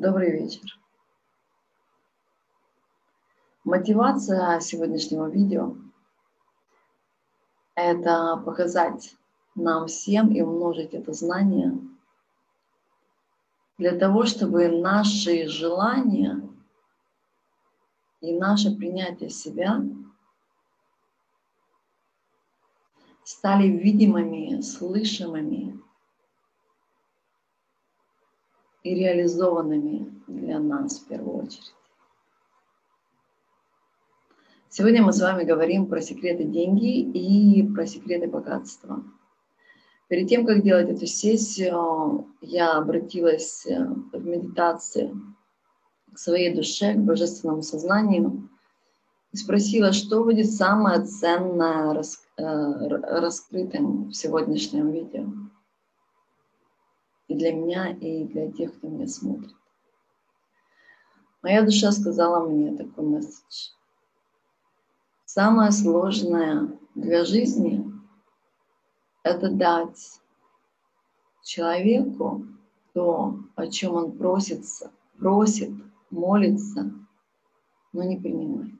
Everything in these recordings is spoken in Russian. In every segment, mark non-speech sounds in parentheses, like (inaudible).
Добрый вечер. Мотивация сегодняшнего видео – это показать нам всем и умножить это знание для того, чтобы наши желания и наше принятие себя стали видимыми, слышимыми и реализованными для нас в первую очередь. Сегодня мы с вами говорим про секреты деньги и про секреты богатства. Перед тем, как делать эту сессию, я обратилась э, в медитации к своей душе, к божественному сознанию и спросила, что будет самое ценное э, раскрытым в сегодняшнем видео и для меня, и для тех, кто меня смотрит. Моя душа сказала мне такой месседж. Самое сложное для жизни – это дать человеку то, о чем он просится, просит, молится, но не принимает.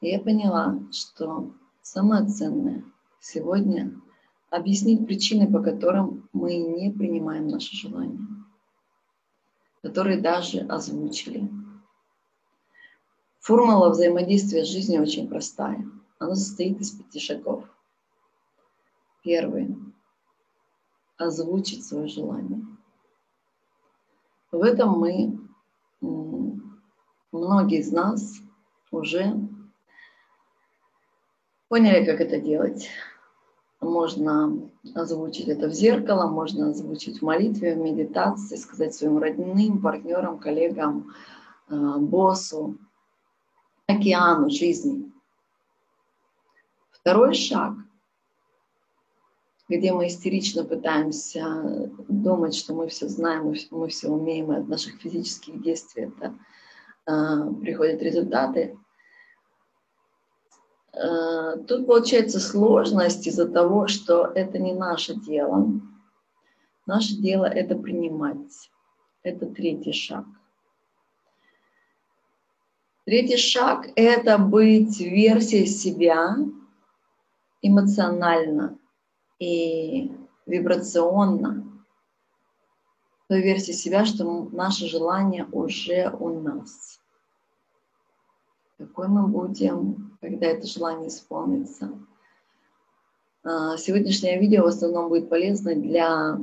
И я поняла, что Самое ценное сегодня – объяснить причины, по которым мы не принимаем наши желания, которые даже озвучили. Формула взаимодействия с жизнью очень простая. Она состоит из пяти шагов. Первый – озвучить свое желание. В этом мы, многие из нас уже Поняли, как это делать? Можно озвучить это в зеркало, можно озвучить в молитве, в медитации, сказать своим родным, партнерам, коллегам, э, боссу, океану жизни. Второй шаг, где мы истерично пытаемся думать, что мы все знаем, мы все умеем, и от наших физических действий это э, приходят результаты – тут получается сложность из-за того, что это не наше дело. Наше дело это принимать. Это третий шаг. Третий шаг – это быть версией себя эмоционально и вибрационно. Той версии себя, что наше желание уже у нас какой мы будем, когда это желание исполнится. А, сегодняшнее видео в основном будет полезно для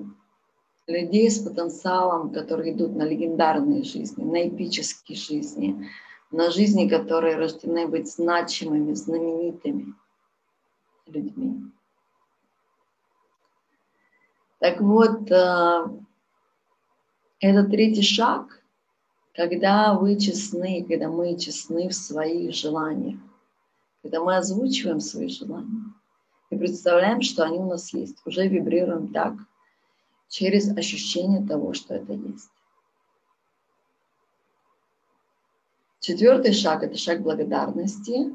людей с потенциалом, которые идут на легендарные жизни, на эпические жизни, на жизни, которые рождены быть значимыми, знаменитыми людьми. Так вот, а, это третий шаг – когда вы честны, когда мы честны в своих желаниях, когда мы озвучиваем свои желания и представляем, что они у нас есть, уже вибрируем так, через ощущение того, что это есть. Четвертый шаг – это шаг благодарности.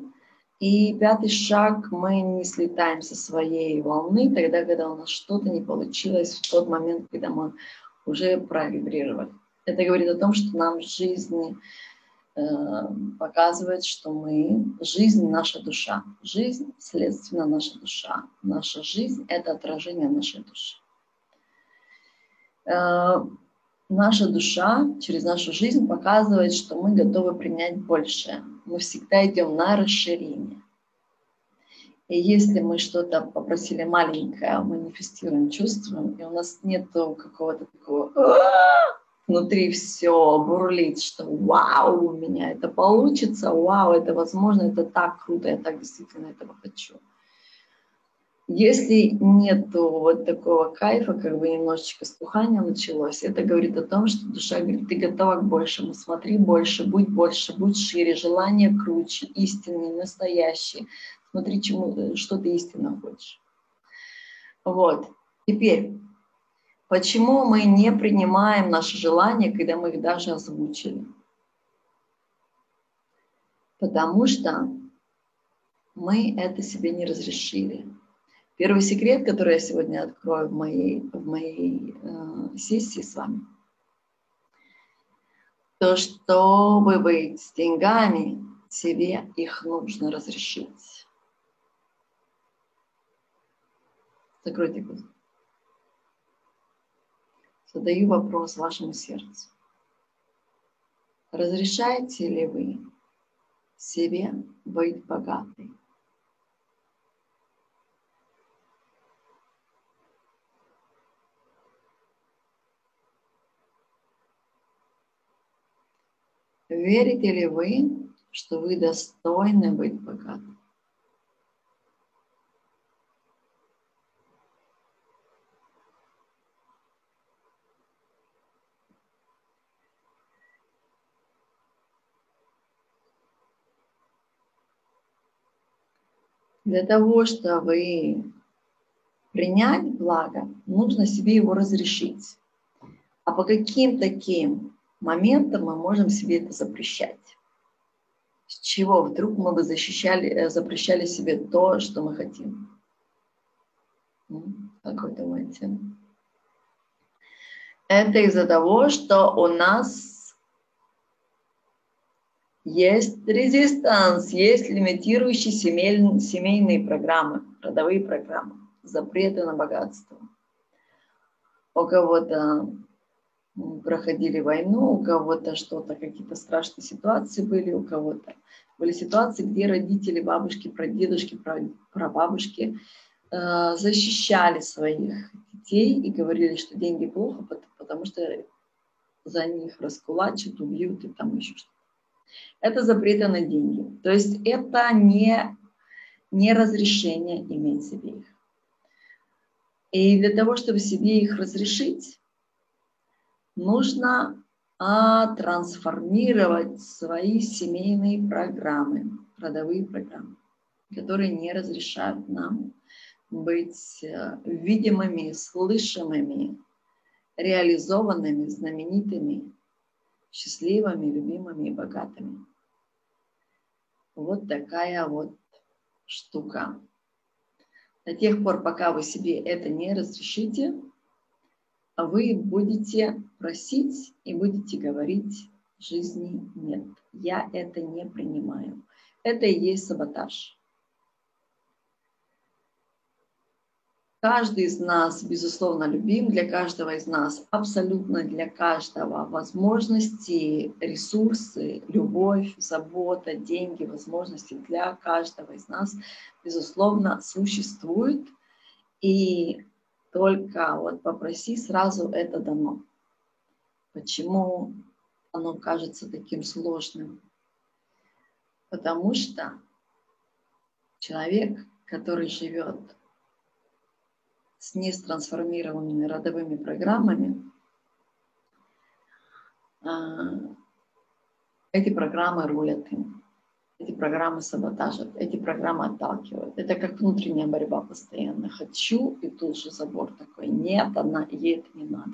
И пятый шаг – мы не слетаем со своей волны тогда, когда у нас что-то не получилось в тот момент, когда мы уже провибрировали. Это говорит о том, что нам жизнь э, показывает, что мы, жизнь наша душа. Жизнь, следственно, наша душа. Наша жизнь – это отражение нашей души. Э, наша душа через нашу жизнь показывает, что мы готовы принять большее. Мы всегда идем на расширение. И если мы что-то попросили маленькое, манифестируем, чувствуем, и у нас нет какого-то такого внутри все бурлит, что вау, у меня это получится, вау, это возможно, это так круто, я так действительно этого хочу. Если нет вот такого кайфа, как бы немножечко стухания началось, это говорит о том, что душа говорит, ты готова к большему, смотри больше, будь больше, будь шире, желание круче, истинный, настоящий. Смотри, чему, что ты истинно хочешь. Вот. Теперь, Почему мы не принимаем наши желания, когда мы их даже озвучили? Потому что мы это себе не разрешили. Первый секрет, который я сегодня открою в моей, в моей э, сессии с вами, то, чтобы быть с деньгами, себе их нужно разрешить. Закройте глаза. Задаю вопрос вашему сердцу. Разрешаете ли вы себе быть богатой? Верите ли вы, что вы достойны быть богатым? Для того, чтобы принять благо, нужно себе его разрешить. А по каким таким моментам мы можем себе это запрещать? С чего вдруг мы бы защищали, э, запрещали себе то, что мы хотим? Как вы думаете? Это из-за того, что у нас есть резистанс, есть лимитирующие семейные, семейные программы, родовые программы, запреты на богатство. У кого-то проходили войну, у кого-то что-то, какие-то страшные ситуации были, у кого-то были ситуации, где родители, бабушки, прадедушки, прабабушки э, защищали своих детей и говорили, что деньги плохо, потому что за них раскулачат, убьют и там еще что-то это запреты на деньги. То есть это не, не разрешение иметь себе их. И для того, чтобы себе их разрешить, нужно а, трансформировать свои семейные программы, родовые программы, которые не разрешают нам быть э, видимыми, слышимыми, реализованными, знаменитыми, счастливыми, любимыми и богатыми. Вот такая вот штука. До тех пор, пока вы себе это не разрешите, вы будете просить и будете говорить жизни нет. Я это не принимаю. Это и есть саботаж. Каждый из нас, безусловно, любим, для каждого из нас, абсолютно для каждого возможности, ресурсы, любовь, забота, деньги, возможности для каждого из нас, безусловно, существуют. И только вот попроси, сразу это дано. Почему оно кажется таким сложным? Потому что человек, который живет с нестрансформированными родовыми программами, а, эти программы рулят им. Эти программы саботажат, эти программы отталкивают. Это как внутренняя борьба постоянно. Хочу, и тут же забор такой. Нет, она, ей это не надо.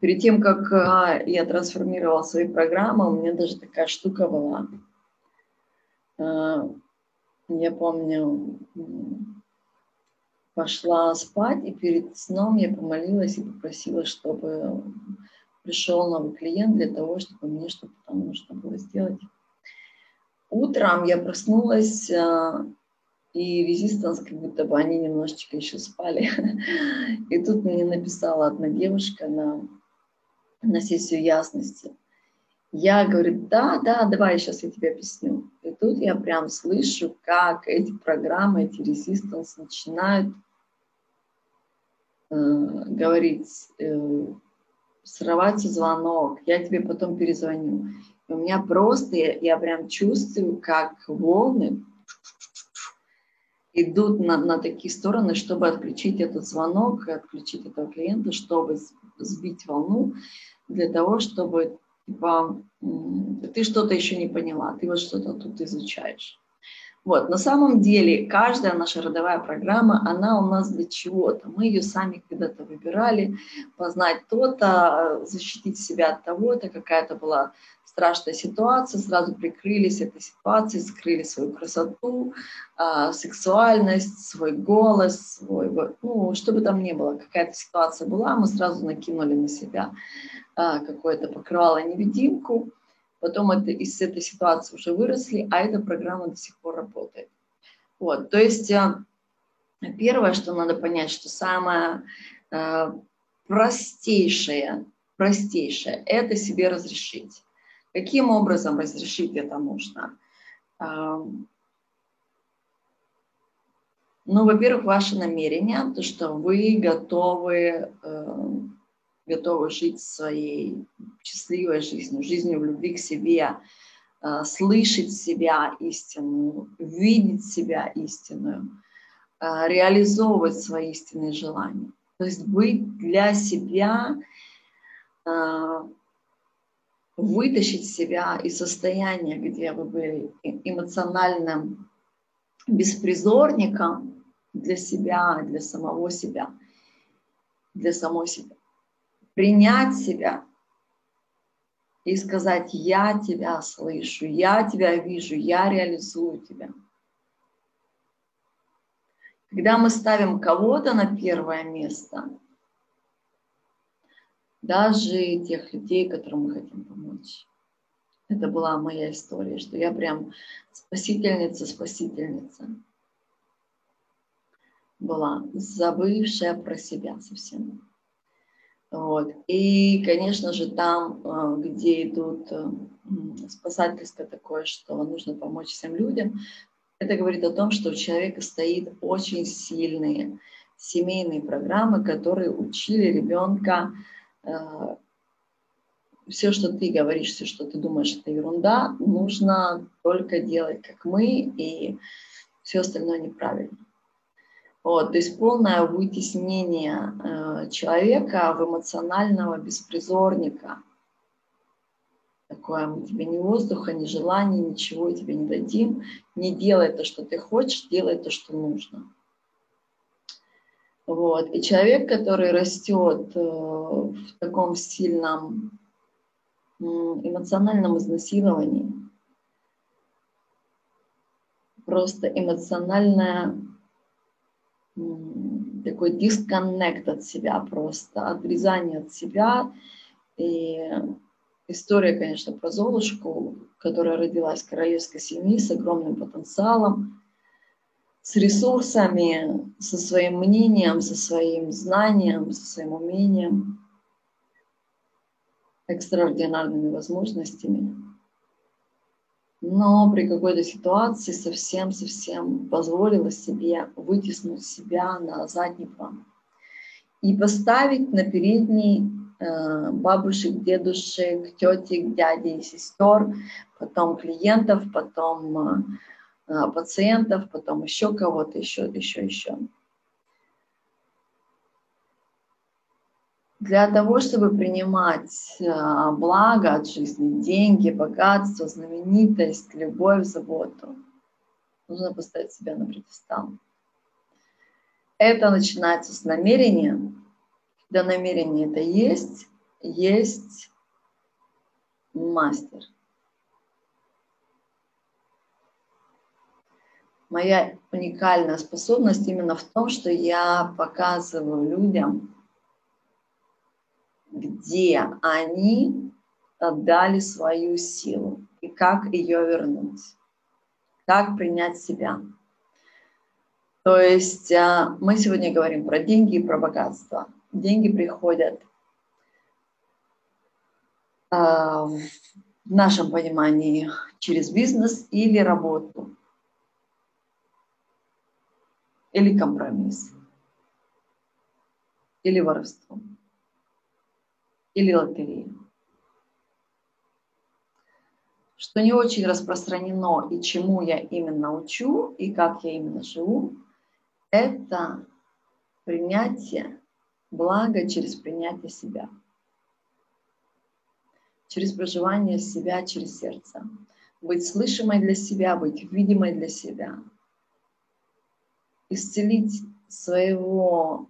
Перед тем, как а, я трансформировала свои программы, у меня даже такая штука была. А, я помню, пошла спать, и перед сном я помолилась и попросила, чтобы пришел новый клиент для того, чтобы мне что-то там нужно было сделать. Утром я проснулась, а, и резистанс, как будто бы они немножечко еще спали. (laughs) И тут мне написала одна девушка на, на сессию ясности. Я говорю, да, да, давай, сейчас я тебе объясню. Тут я прям слышу, как эти программы, эти резистанс начинают э, говорить, э, срывается звонок, я тебе потом перезвоню. И у меня просто, я, я прям чувствую, как волны идут на, на такие стороны, чтобы отключить этот звонок, отключить этого клиента, чтобы сбить волну, для того, чтобы типа, ты что-то еще не поняла, ты вот что-то тут изучаешь. Вот, на самом деле каждая наша родовая программа, она у нас для чего-то. Мы ее сами когда-то выбирали, познать то-то, защитить себя от того-то, какая-то была страшная ситуация, сразу прикрылись этой ситуацией, скрыли свою красоту, э, сексуальность, свой голос, свой, ну, что бы там ни было, какая-то ситуация была, мы сразу накинули на себя э, какое-то покрывало-невидимку, потом это, из этой ситуации уже выросли, а эта программа до сих пор работает. Вот, то есть э, первое, что надо понять, что самое э, простейшее, простейшее – это себе разрешить. Каким образом разрешить это нужно? Ну, во-первых, ваше намерение, то, что вы готовы, э, готовы жить своей счастливой жизнью, жизнью в любви к себе, э, слышать себя истинную, видеть себя истинную, э, реализовывать свои истинные желания. То есть быть для себя, э, вытащить себя из состояния, где вы были эмоциональным беспризорником для себя, для самого себя, для самой себя. Принять себя и сказать, я тебя слышу, я тебя вижу, я реализую тебя. Когда мы ставим кого-то на первое место, даже тех людей, которым мы хотим помочь. Это была моя история, что я прям спасительница, спасительница была, забывшая про себя совсем. Вот. И, конечно же, там, э, где идут э, спасательство такое, что нужно помочь всем людям, это говорит о том, что у человека стоит очень сильные семейные программы, которые учили ребенка все, что ты говоришь, все, что ты думаешь, это ерунда, нужно только делать, как мы, и все остальное неправильно. Вот, то есть полное вытеснение э, человека в эмоционального беспризорника – такое, мы тебе ни воздуха, ни желания, ничего тебе не дадим. Не делай то, что ты хочешь, делай то, что нужно. Вот. И человек, который растет э, в таком сильном эмоциональном изнасиловании, просто эмоциональное такой дисконнект от себя, просто отрезание от себя и история, конечно, про Золушку, которая родилась в королевской семье с огромным потенциалом, с ресурсами, со своим мнением, со своим знанием, со своим умением, экстраординарными возможностями. Но при какой-то ситуации совсем-совсем позволила себе вытеснуть себя на задний план и поставить на передний Э, бабушек, дедушек, тетек, дядей, сестер, потом клиентов, потом э, пациентов, потом еще кого-то, еще, еще, еще. Для того, чтобы принимать э, благо от жизни, деньги, богатство, знаменитость, любовь, заботу, нужно поставить себя на предестал. Это начинается с намерения, когда намерение это есть, есть мастер. Моя уникальная способность именно в том, что я показываю людям, где они отдали свою силу и как ее вернуть, как принять себя. То есть а, мы сегодня говорим про деньги и про богатство – деньги приходят а, в нашем понимании через бизнес или работу, или компромисс, или воровство, или лотерея. Что не очень распространено и чему я именно учу, и как я именно живу, это принятие благо через принятие себя, через проживание себя через сердце, быть слышимой для себя, быть видимой для себя, исцелить своего,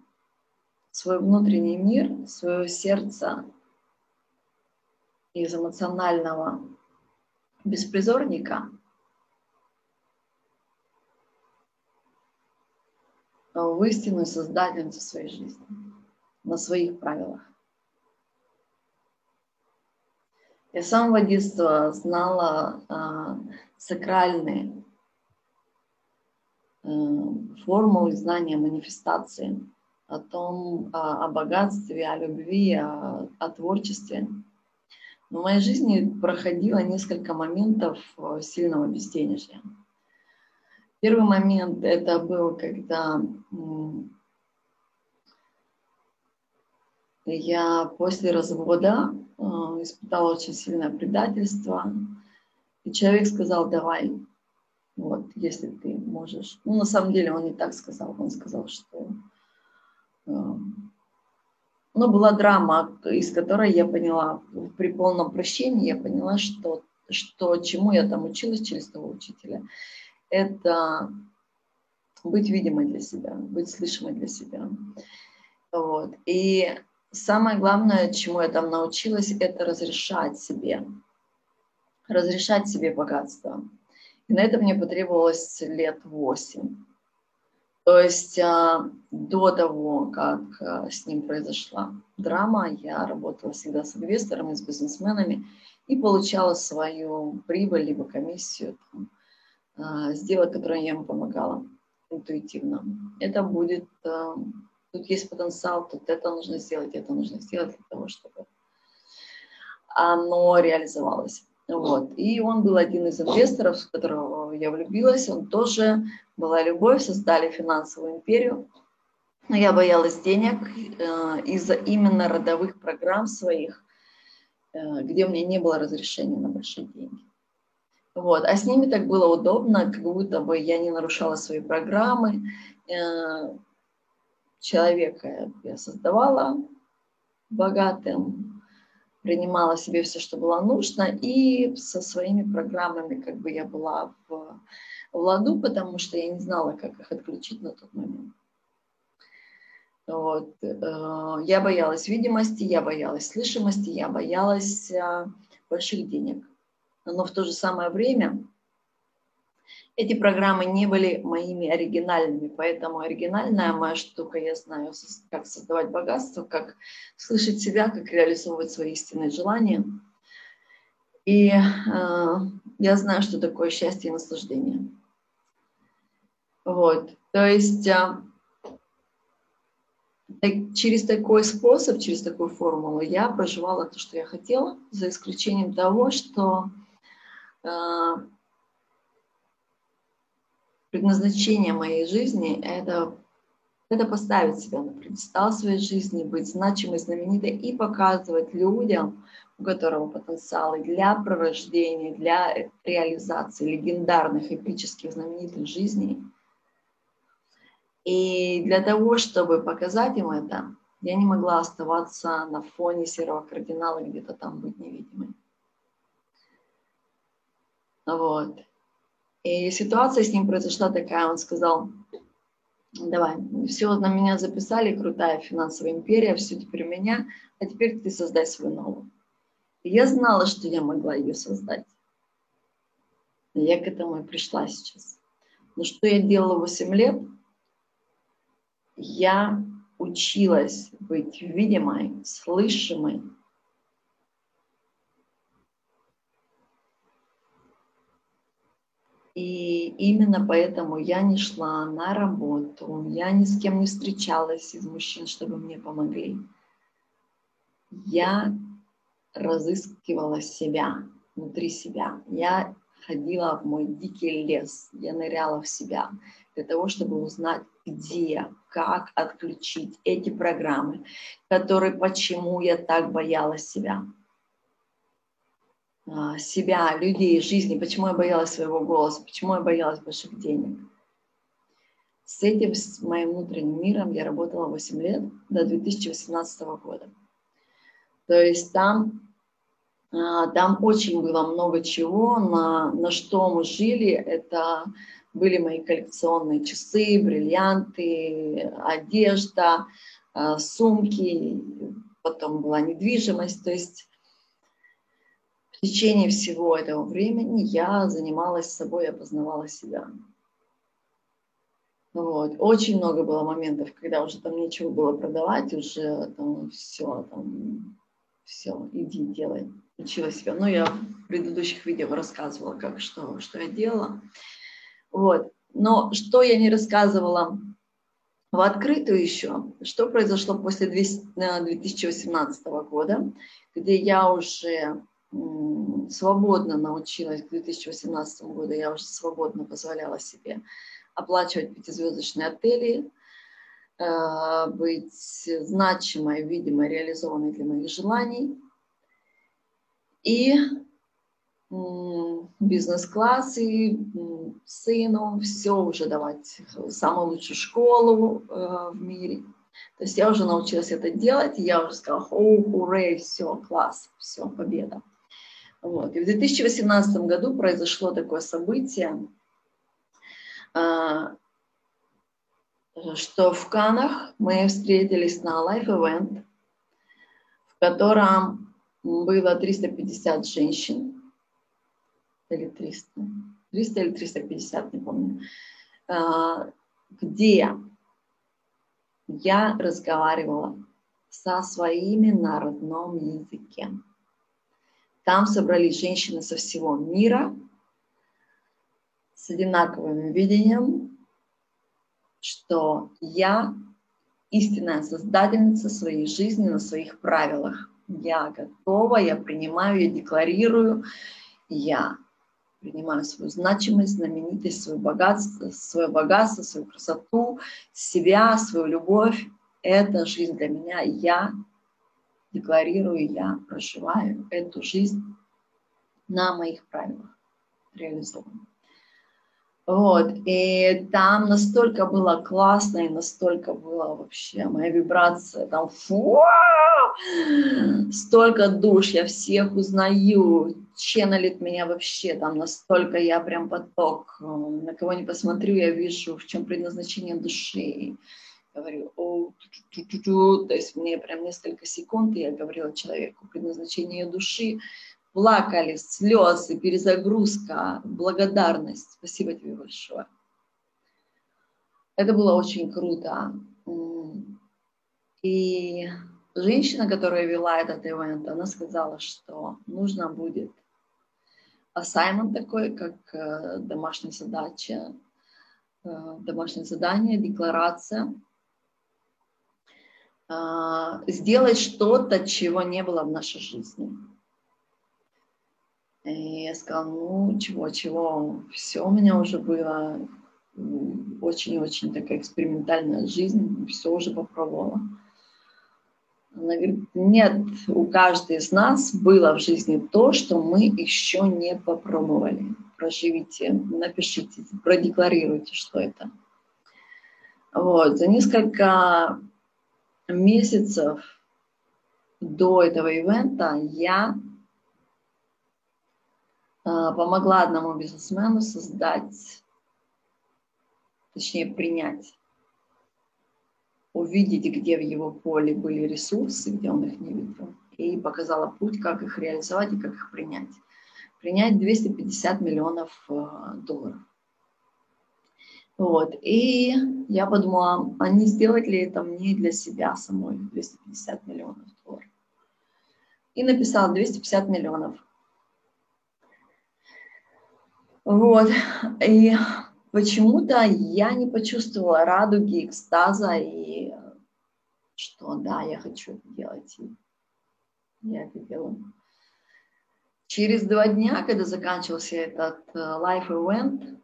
свой внутренний мир, свое сердце из эмоционального беспризорника в истинную создательницу своей жизни на своих правилах. Я с самого детства знала э, сакральные формулы знания манифестации о том, о, о богатстве, о любви, о, о творчестве. В моей жизни проходило несколько моментов э, сильного безденежья. Первый момент это был, когда я после развода э, испытала очень сильное предательство. И человек сказал, давай, вот, если ты можешь. Ну, на самом деле он не так сказал. Он сказал, что... Э, ну, была драма, из которой я поняла, при полном прощении я поняла, что, что чему я там училась через того учителя, это быть видимой для себя, быть слышимой для себя. Вот. И Самое главное, чему я там научилась, это разрешать себе, разрешать себе богатство. И на это мне потребовалось лет восемь. То есть а, до того, как а, с ним произошла драма, я работала всегда с инвесторами, с бизнесменами и получала свою прибыль либо комиссию там, а, сделок, которые я ему помогала интуитивно. Это будет тут есть потенциал, тут это нужно сделать, это нужно сделать для того, чтобы оно реализовалось. Вот. И он был один из инвесторов, в которого я влюбилась. Он тоже была любовь, создали финансовую империю. Но я боялась денег э, из-за именно родовых программ своих, э, где у меня не было разрешения на большие деньги. Вот. А с ними так было удобно, как будто бы я не нарушала свои программы. Э, человека я создавала богатым, принимала себе все, что было нужно, и со своими программами как бы я была в, в ладу, потому что я не знала, как их отключить на тот момент. Вот. Э, я боялась видимости, я боялась слышимости, я боялась э, больших денег. Но в то же самое время эти программы не были моими оригинальными, поэтому оригинальная моя штука, я знаю, как создавать богатство, как слышать себя, как реализовывать свои истинные желания. И э, я знаю, что такое счастье и наслаждение. Вот, то есть э, через такой способ, через такую формулу я проживала то, что я хотела, за исключением того, что э, предназначение моей жизни – это, это поставить себя на предстал своей жизни, быть значимой, знаменитой и показывать людям, у которого потенциалы для пророждения, для реализации легендарных, эпических, знаменитых жизней. И для того, чтобы показать им это, я не могла оставаться на фоне серого кардинала, где-то там быть невидимой. Вот. И ситуация с ним произошла такая, он сказал, давай, все на меня записали, крутая финансовая империя, все теперь у меня, а теперь ты создай свою новую. И я знала, что я могла ее создать. И я к этому и пришла сейчас. Но что я делала 8 лет? Я училась быть видимой, слышимой, И именно поэтому я не шла на работу, я ни с кем не встречалась из мужчин, чтобы мне помогли. Я разыскивала себя, внутри себя. Я ходила в мой дикий лес, я ныряла в себя для того, чтобы узнать, где, как отключить эти программы, которые, почему я так боялась себя. А, себя, людей, жизни, почему я боялась своего голоса, почему я боялась больших денег. С этим, с моим внутренним миром я работала 8 лет, до 2018 года. То есть там, а, там очень было много чего, на, на что мы жили. Это были мои коллекционные часы, бриллианты, одежда, а, сумки, потом была недвижимость. То есть в течение всего этого времени я занималась собой, я себя. Вот. Очень много было моментов, когда уже там нечего было продавать, уже там все, там все, иди, делай. Учила себя. Ну, я в предыдущих видео рассказывала, как, что, что я делала. Вот. Но что я не рассказывала в открытую еще, что произошло после 2018 э, года, где я уже свободно научилась, к 2018 году я уже свободно позволяла себе оплачивать пятизвездочные отели, э, быть значимой, видимой, реализованной для моих желаний. И бизнес-класс, и сыну все уже давать, самую лучшую школу э, в мире. То есть я уже научилась это делать, я уже сказала, о, ура, все, класс, все, победа. Вот. И в 2018 году произошло такое событие, а, что в Канах мы встретились на Event, в котором было 350 женщин, или 300, 300 или 350, не помню, а, где я разговаривала со своими на родном языке. Там собрались женщины со всего мира с одинаковым видением, что я истинная создательница своей жизни на своих правилах. Я готова, я принимаю, я декларирую, я принимаю свою значимость, знаменитость, свое богатство, свое богатство, свою красоту, себя, свою любовь. Это жизнь для меня. Я декларирую, я проживаю эту жизнь на моих правилах реализована. Вот, и там настолько было классно, и настолько была вообще моя вибрация, там фу, столько душ, я всех узнаю, ченнелит меня вообще, там настолько я прям поток, на кого не посмотрю, я вижу, в чем предназначение души, говорю, о, то есть мне прям несколько секунд, и я говорила человеку предназначение души, плакали, слезы, перезагрузка, благодарность. Спасибо тебе большое. Это было очень круто. И женщина, которая вела этот ивент, она сказала, что нужно будет ассаймент такой, как э, домашняя задача, э, домашнее задание, декларация, сделать что-то, чего не было в нашей жизни. И я сказала, ну, чего-чего, все у меня уже было, очень-очень такая экспериментальная жизнь, все уже попробовала. Она говорит, нет, у каждой из нас было в жизни то, что мы еще не попробовали. Проживите, напишите, продекларируйте, что это. Вот, за несколько месяцев до этого ивента я а, помогла одному бизнесмену создать, точнее принять, увидеть, где в его поле были ресурсы, где он их не видел, и показала путь, как их реализовать и как их принять. Принять 250 миллионов а, долларов. Вот. И я подумала, а не сделать ли это мне для себя самой 250 миллионов долларов. И написала 250 миллионов. Вот. И почему-то я не почувствовала радуги, экстаза и что да, я хочу это делать. И я это делаю. Через два дня, когда заканчивался этот э, life event,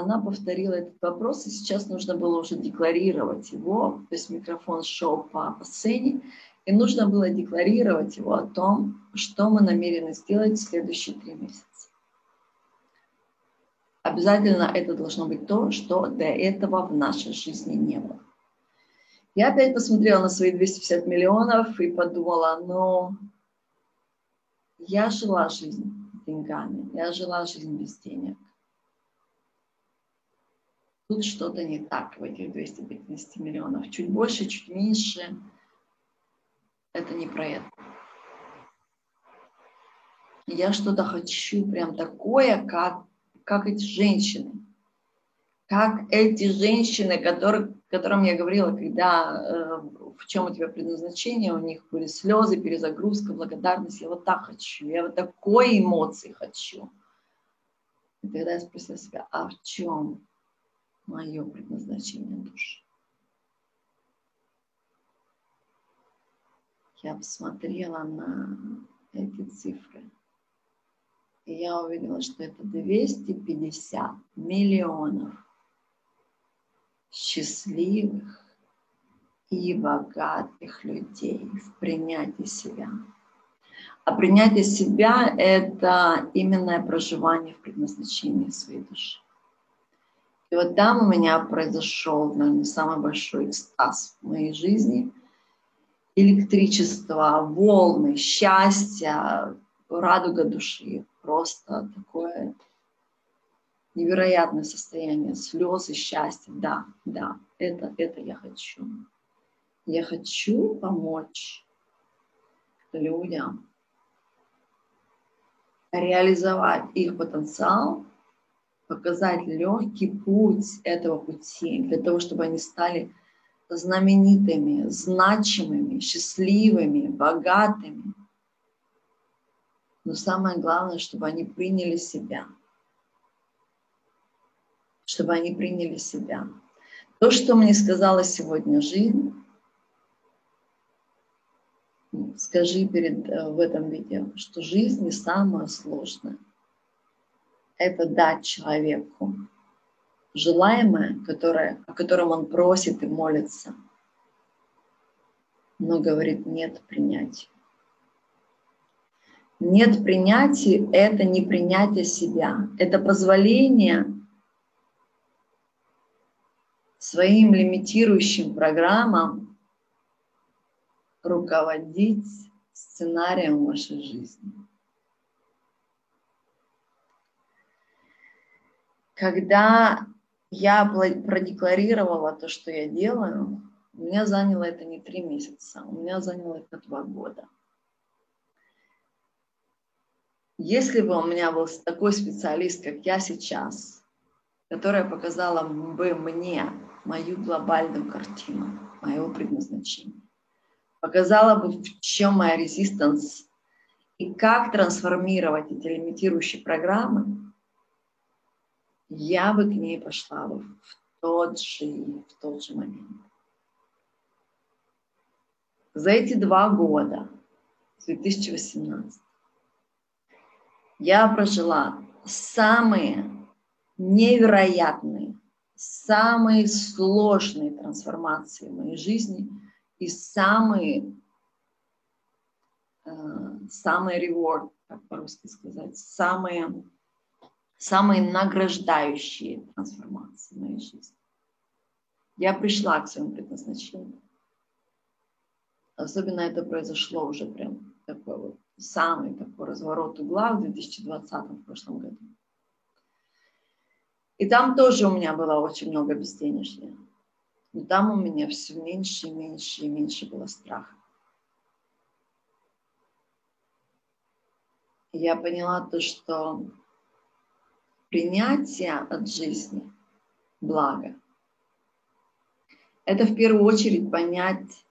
она повторила этот вопрос, и сейчас нужно было уже декларировать его, то есть микрофон шел по, по сцене, и нужно было декларировать его о том, что мы намерены сделать в следующие три месяца. Обязательно это должно быть то, что до этого в нашей жизни не было. Я опять посмотрела на свои 250 миллионов и подумала, ну, я жила жизнь деньгами, я жила жизнь без денег. Тут что-то не так в этих 250 миллионов. Чуть больше, чуть меньше. Это не про это. я что-то хочу прям такое, как, как эти женщины. Как эти женщины, которые, которым я говорила, когда э, в чем у тебя предназначение, у них были слезы, перезагрузка, благодарность. Я вот так хочу, я вот такой эмоции хочу. И тогда я спросила себя, а в чем мое предназначение души? Я посмотрела на эти цифры. И я увидела, что это 250 миллионов счастливых и богатых людей в принятии себя. А принятие себя – это именно проживание в предназначении своей души. И вот там у меня произошел, наверное, самый большой экстаз в моей жизни. Электричество, волны, счастье, радуга души. Просто такое невероятное состояние слез и счастья. Да, да, это, это я хочу. Я хочу помочь людям реализовать их потенциал, показать легкий путь этого пути для того, чтобы они стали знаменитыми, значимыми, счастливыми, богатыми. Но самое главное, чтобы они приняли себя. Чтобы они приняли себя. То, что мне сказала сегодня жизнь, скажи перед, э, в этом видео, что жизнь не самое сложное. Это дать человеку желаемое, которое, о котором он просит и молится, но говорит нет принятия. Нет принятия – это не принятие себя, это позволение своим лимитирующим программам руководить сценарием вашей жизни. Когда я продекларировала то, что я делаю, у меня заняло это не три месяца, у меня заняло это два года. Если бы у меня был такой специалист, как я сейчас, которая показала бы мне мою глобальную картину, моего предназначения, показала бы, в чем моя резистанс и как трансформировать эти лимитирующие программы, я бы к ней пошла бы в тот же, в тот же момент. За эти два года, с 2018, я прожила самые невероятные, самые сложные трансформации в моей жизни – и самый, э, самый reward, как по-русски сказать, самые, самые награждающие трансформации моей жизни. Я пришла к своему предназначению. Особенно это произошло уже прям такой вот самый такой разворот угла в 2020 в прошлом году. И там тоже у меня было очень много безденежья. Но там у меня все меньше и меньше и меньше было страха. Я поняла то, что принятие от жизни благо. Это в первую очередь понять,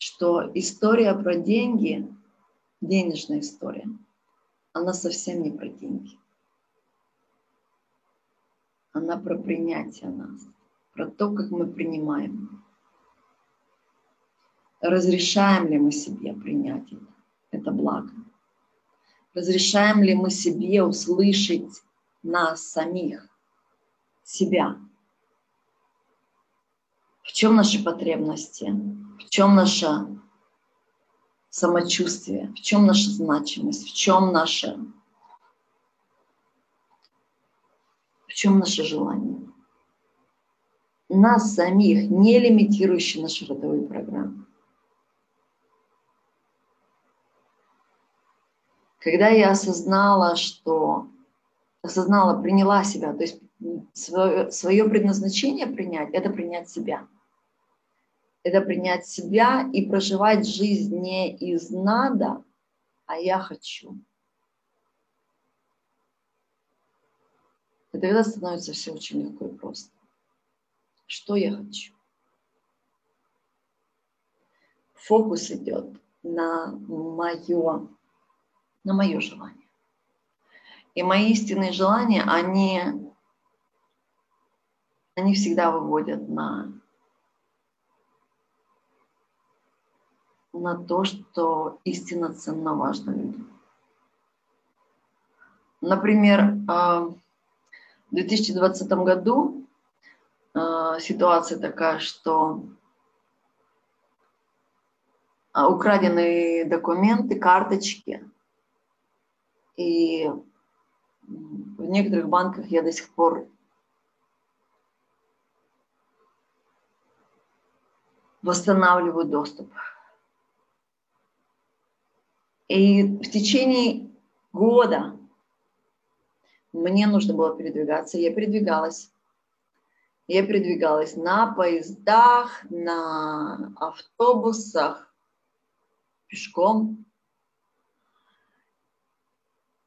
что история про деньги, денежная история, она совсем не про деньги. Она про принятие нас про то, как мы принимаем. Разрешаем ли мы себе принять это? Это благо. Разрешаем ли мы себе услышать нас самих, себя? В чем наши потребности? В чем наше самочувствие? В чем наша значимость? В чем наше, в чем наше желание? нас самих, не лимитирующие наши родовые программы. Когда я осознала, что осознала, приняла себя, то есть свое, свое предназначение принять, это принять себя. Это принять себя и проживать жизнь не из надо, а я хочу. И тогда становится все очень легко и просто. Что я хочу? Фокус идет на мое, на мое желание. И мои истинные желания, они, они всегда выводят на, на то, что истинно ценно важно людям. Например, а, в 2020 году а, ситуация такая, что а, украденные документы, карточки. И в некоторых банках я до сих пор восстанавливаю доступ. И в течение года мне нужно было передвигаться, я передвигалась. Я передвигалась на поездах, на автобусах, пешком.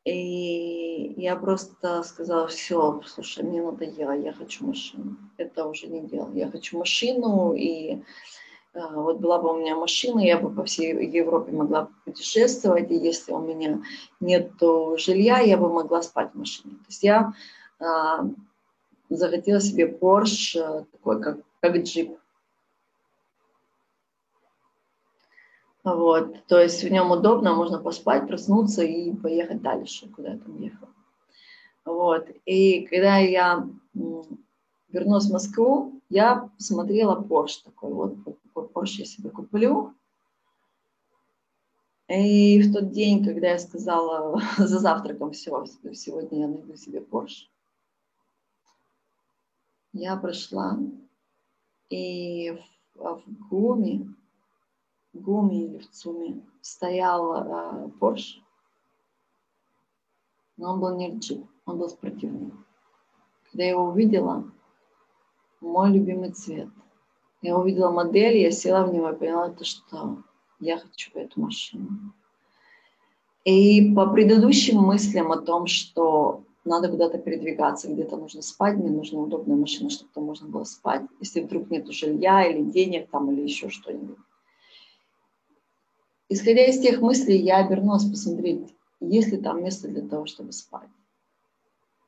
И я просто сказала, все, слушай, мне надоело, я хочу машину. Это уже не дело. Я хочу машину, и э, вот была бы у меня машина, я бы по всей Европе могла путешествовать, и если у меня нет жилья, я бы могла спать в машине. То есть я э, захотела себе Porsche, э, такой как, как джип. Вот, то есть в нем удобно, можно поспать, проснуться и поехать дальше, куда я там ехала. Вот, и когда я вернулась в Москву, я посмотрела Porsche такой, вот какой Porsche я себе куплю. И в тот день, когда я сказала (laughs) за завтраком, все, сегодня я найду себе Porsche, я прошла и в, в ГУМе ГУМе или в ЦУМе стоял э, Porsche, но он был не джип, он был спортивный. Когда я его увидела, мой любимый цвет. Я увидела модель, я села в него и поняла, то, что я хочу эту машину. И по предыдущим мыслям о том, что надо куда-то передвигаться, где-то нужно спать, мне нужна удобная машина, чтобы там можно было спать, если вдруг нет жилья или денег там или еще что-нибудь. Исходя из тех мыслей, я обернулась посмотреть, есть ли там место для того, чтобы спать.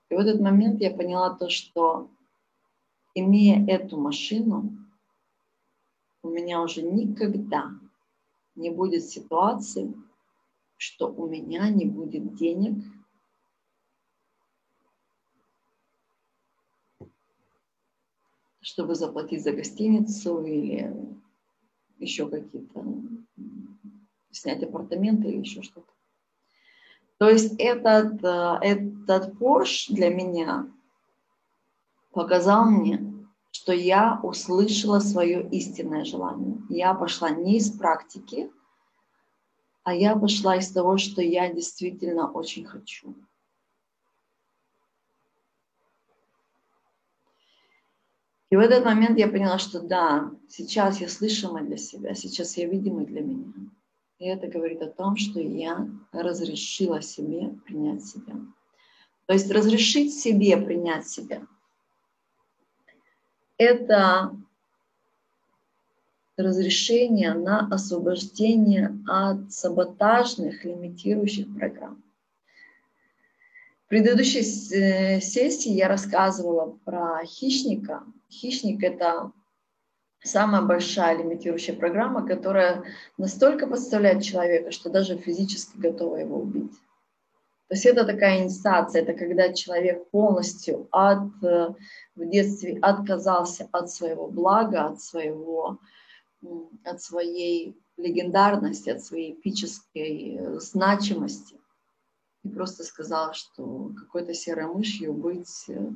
И в этот момент я поняла то, что имея эту машину, у меня уже никогда не будет ситуации, что у меня не будет денег чтобы заплатить за гостиницу или еще какие-то снять апартаменты или еще что-то. То есть этот, э, этот Porsche для меня показал мне, что я услышала свое истинное желание. Я пошла не из практики, а я пошла из того, что я действительно очень хочу. И в этот момент я поняла, что да, сейчас я слышимая для себя, сейчас я видимый для меня. И это говорит о том, что я разрешила себе принять себя. То есть разрешить себе принять себя – это разрешение на освобождение от саботажных, лимитирующих программ. В предыдущей э, сессии я рассказывала про хищника. Хищник – это самая большая лимитирующая программа, которая настолько подставляет человека, что даже физически готова его убить. То есть это такая инициация, это когда человек полностью от, э, в детстве отказался от своего блага, от, своего, от своей легендарности, от своей эпической э, значимости. И просто сказал, что какой-то серой мышью быть э,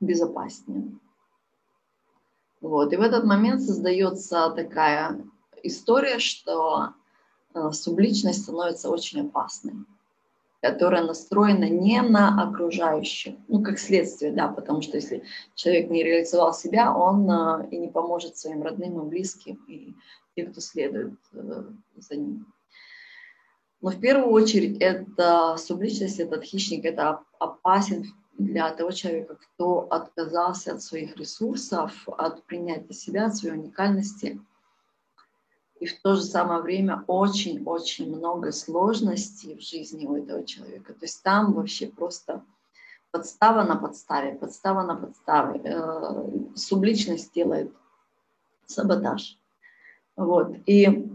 безопаснее. Вот. И в этот момент создается такая история, что э, субличность становится очень опасной, которая настроена не на окружающих, ну, как следствие, да, потому что если человек не реализовал себя, он э, и не поможет своим родным и близким, и тем, кто следует э, за ним. Но в первую очередь это субличность, этот хищник, это опасен для того человека, кто отказался от своих ресурсов, от принятия себя, от своей уникальности. И в то же самое время очень-очень много сложностей в жизни у этого человека. То есть там вообще просто подстава на подставе, подстава на подставе. Э, субличность делает саботаж. Вот. И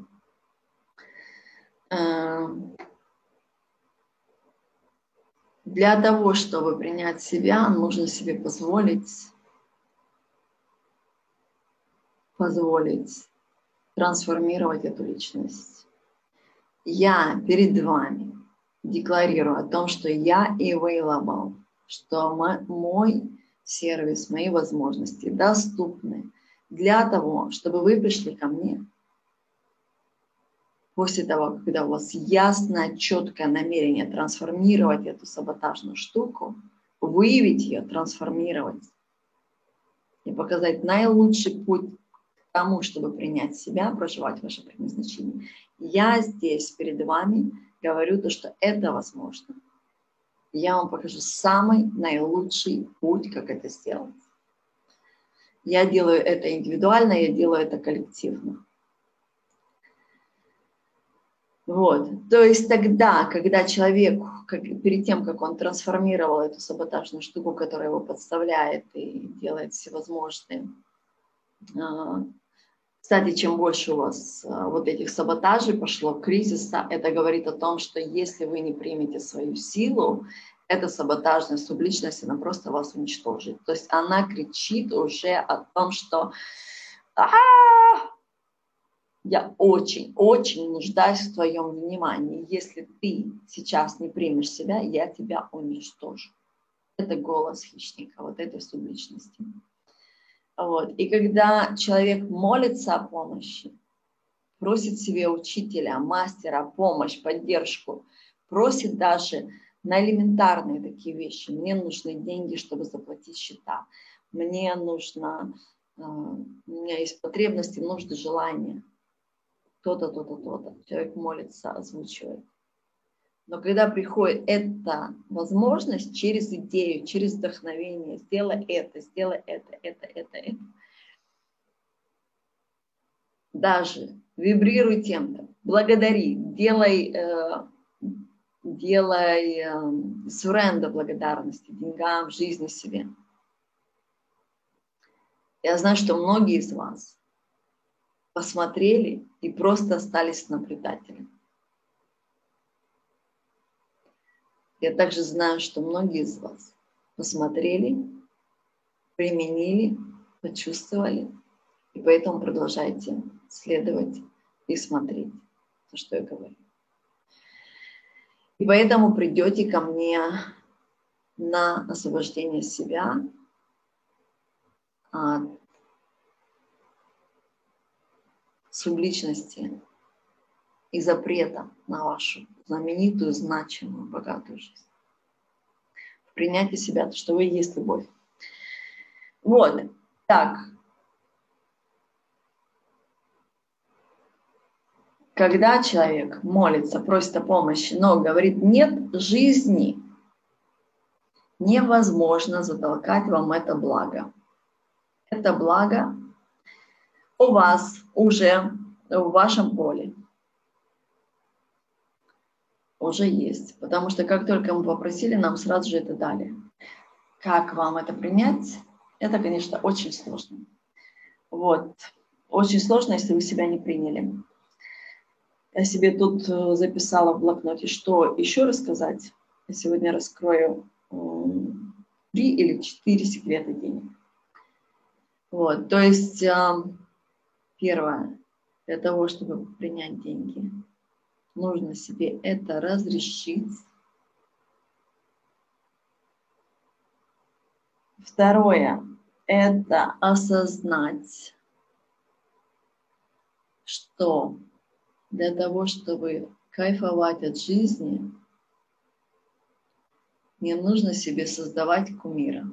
э, для того, чтобы принять себя, нужно себе позволить, позволить трансформировать эту личность. Я перед вами декларирую о том, что я available, что мой сервис, мои возможности доступны для того, чтобы вы пришли ко мне после того, когда у вас ясное, четкое намерение трансформировать эту саботажную штуку, выявить ее, трансформировать и показать наилучший путь к тому, чтобы принять себя, проживать ваше предназначение. Я здесь перед вами говорю то, что это возможно. Я вам покажу самый наилучший путь, как это сделать. Я делаю это индивидуально, я делаю это коллективно. Вот. То есть тогда, когда человек, как, перед тем, как он трансформировал эту саботажную штуку, которая его подставляет и делает всевозможные, а, кстати, чем больше у вас а, вот этих саботажей пошло, кризиса, это говорит о том, что если вы не примете свою силу, эта саботажная субличность, она просто вас уничтожит. То есть она кричит уже о том, что «А-а-а! Я очень, очень нуждаюсь в твоем внимании. Если ты сейчас не примешь себя, я тебя уничтожу. Это голос хищника, вот этой субличности. Вот. И когда человек молится о помощи, просит себе учителя, мастера, помощь, поддержку, просит даже на элементарные такие вещи. Мне нужны деньги, чтобы заплатить счета. Мне нужно, э, у меня есть потребности, нужды, желания. То-то, то-то, то-то. Человек молится, озвучивает. Но когда приходит эта возможность через идею, через вдохновение, сделай это, сделай это, это, это, это. Даже вибрируй тем-то, благодари, делай э, делай э, суренда благодарности деньгам, жизни себе. Я знаю, что многие из вас посмотрели и просто остались наблюдателями. Я также знаю, что многие из вас посмотрели, применили, почувствовали, и поэтому продолжайте следовать и смотреть то, что я говорю. И поэтому придете ко мне на освобождение себя от субличности и запрета на вашу знаменитую, значимую, богатую жизнь. В принятии себя, что вы есть любовь. Вот, так, когда человек молится, просит о помощи, но говорит нет жизни, невозможно затолкать вам это благо. Это благо у вас уже в вашем поле уже есть. Потому что как только мы попросили, нам сразу же это дали. Как вам это принять? Это, конечно, очень сложно. Вот. Очень сложно, если вы себя не приняли. Я себе тут э, записала в блокноте, что еще рассказать. Я сегодня раскрою три или четыре секрета денег. Вот, то есть первое, для того, чтобы принять деньги, нужно себе это разрешить. Второе – это осознать, что для того, чтобы кайфовать от жизни, не нужно себе создавать кумира.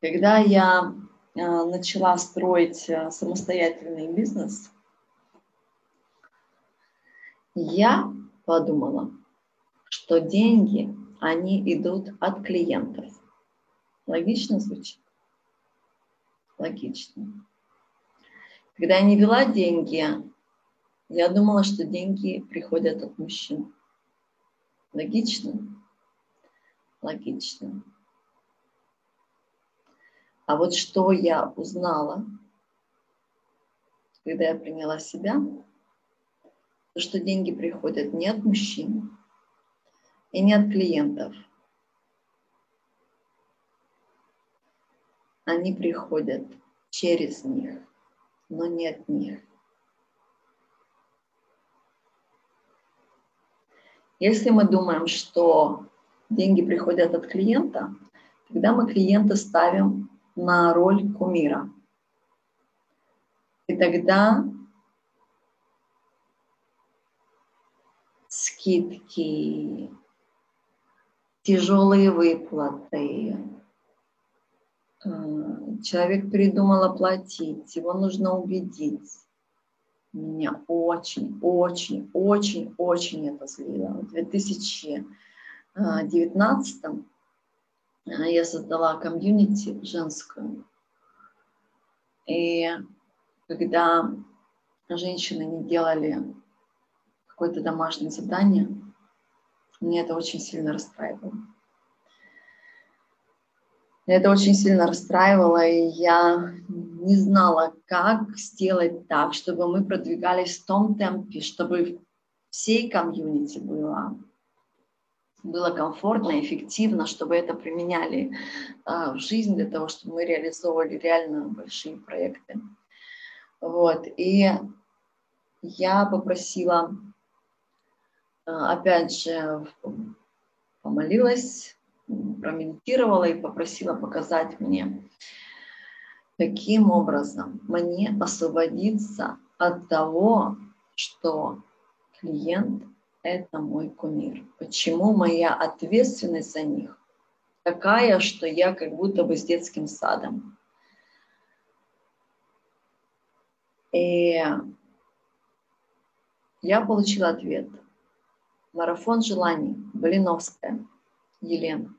Когда я э, начала строить э, самостоятельный бизнес, я подумала, что деньги, они идут от клиентов. Логично звучит? Логично. Когда я не вела деньги, я думала, что деньги приходят от мужчин. Логично? Логично. А вот что я узнала, когда я приняла себя, то что деньги приходят не от мужчин и не от клиентов. Они приходят через них, но не от них. Если мы думаем, что деньги приходят от клиента, тогда мы клиента ставим на роль кумира. И тогда скидки, тяжелые выплаты, э, человек передумал оплатить, его нужно убедить. Меня очень, очень, очень, очень это злило. В 2019 Э, я создала комьюнити женскую. И когда женщины не делали какое-то домашнее задание, мне это очень сильно расстраивало. Это очень сильно расстраивало, и я не знала, как сделать так, чтобы мы продвигались в том темпе, чтобы всей комьюнити было было комфортно, эффективно, чтобы это применяли а, в жизнь для того, чтобы мы реализовывали реально большие проекты. Вот. И я попросила, а, опять же, помолилась, промедитировала и попросила показать мне, каким образом мне освободиться от того, что клиент – это мой кумир. Почему моя ответственность за них такая, что я как будто бы с детским садом. И я получила ответ. Марафон желаний. Блиновская. Елена.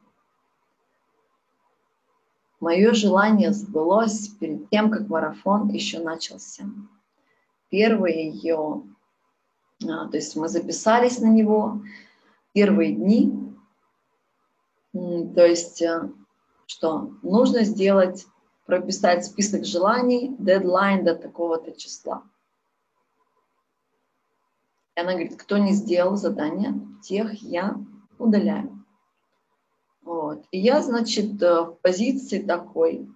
Мое желание сбылось перед тем, как марафон еще начался. Первые ее то есть мы записались на него первые дни. То есть э, что нужно сделать, прописать список желаний, дедлайн до такого-то числа. И она говорит, кто не сделал задание, тех я удаляю. Вот. И я, значит, э, в позиции такой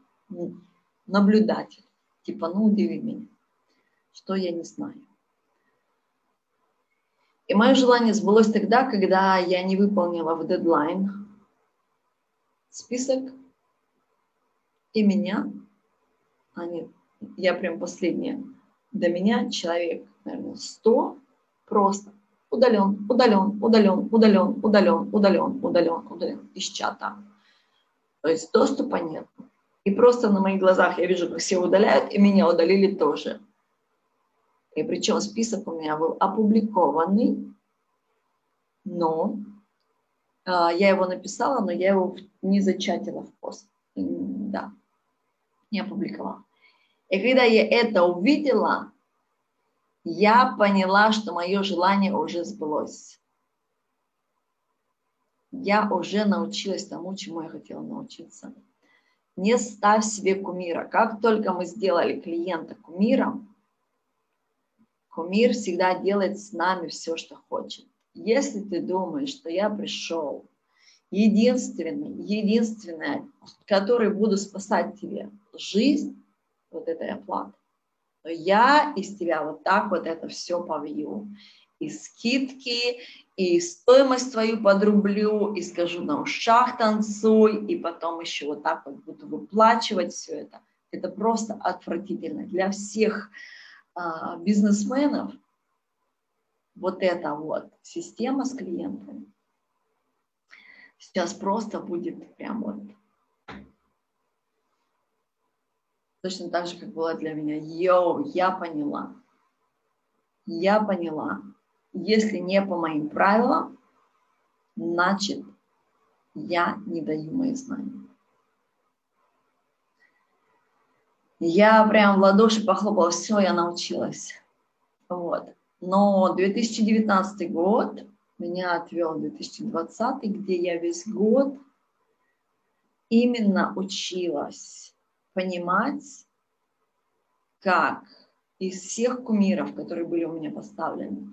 наблюдатель. Типа, ну, удиви меня, что я не знаю. И мое желание сбылось тогда, когда я не выполнила в дедлайн список, и меня, а нет, я прям последняя, до меня человек, наверное, 100 просто удален, удален, удален, удален, удален, удален, удален, удален из чата. То есть доступа нет. И просто на моих глазах я вижу, как все удаляют, и меня удалили тоже. И причем список у меня был опубликованный, но э, я его написала, но я его не зачатила в пост. Да, не опубликовала. И когда я это увидела, я поняла, что мое желание уже сбылось. Я уже научилась тому, чему я хотела научиться. Не ставь себе кумира. Как только мы сделали клиента кумиром, Кумир всегда делает с нами все, что хочет. Если ты думаешь, что я пришел, единственный, единственное, который буду спасать тебе жизнь, вот этой оплаты, то я из тебя вот так вот это все повью. И скидки, и стоимость твою подрублю, и скажу на ушах танцуй, и потом еще вот так вот буду выплачивать все это. Это просто отвратительно для всех а, бизнесменов вот эта вот система с клиентами сейчас просто будет прям вот точно так же, как была для меня. Йоу, я поняла. Я поняла, если не по моим правилам, значит, я не даю мои знания. Я прям в ладоши похлопала, все, я научилась. Вот. Но 2019 год меня отвел 2020, где я весь год именно училась понимать, как из всех кумиров, которые были у меня поставлены,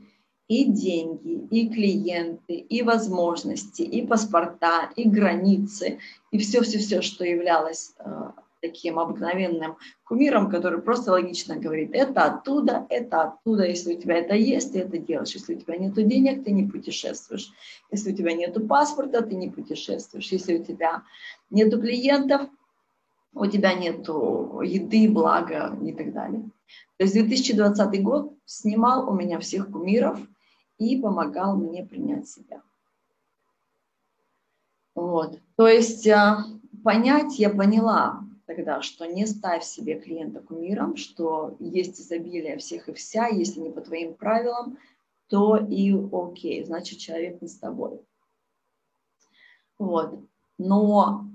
и деньги, и клиенты, и возможности, и паспорта, и границы, и все-все-все, что являлось э, таким обыкновенным кумиром, который просто логично говорит, это оттуда, это оттуда, если у тебя это есть, ты это делаешь, если у тебя нет денег, ты не путешествуешь, если у тебя нет паспорта, ты не путешествуешь, если у тебя нет клиентов, у тебя нет еды, блага и так далее. То есть 2020 год снимал у меня всех кумиров и помогал мне принять себя. Вот. То есть а, понять я поняла тогда, что не ставь себе клиента кумиром, что есть изобилие всех и вся, если не по твоим правилам, то и окей, значит человек не с тобой. Вот. Но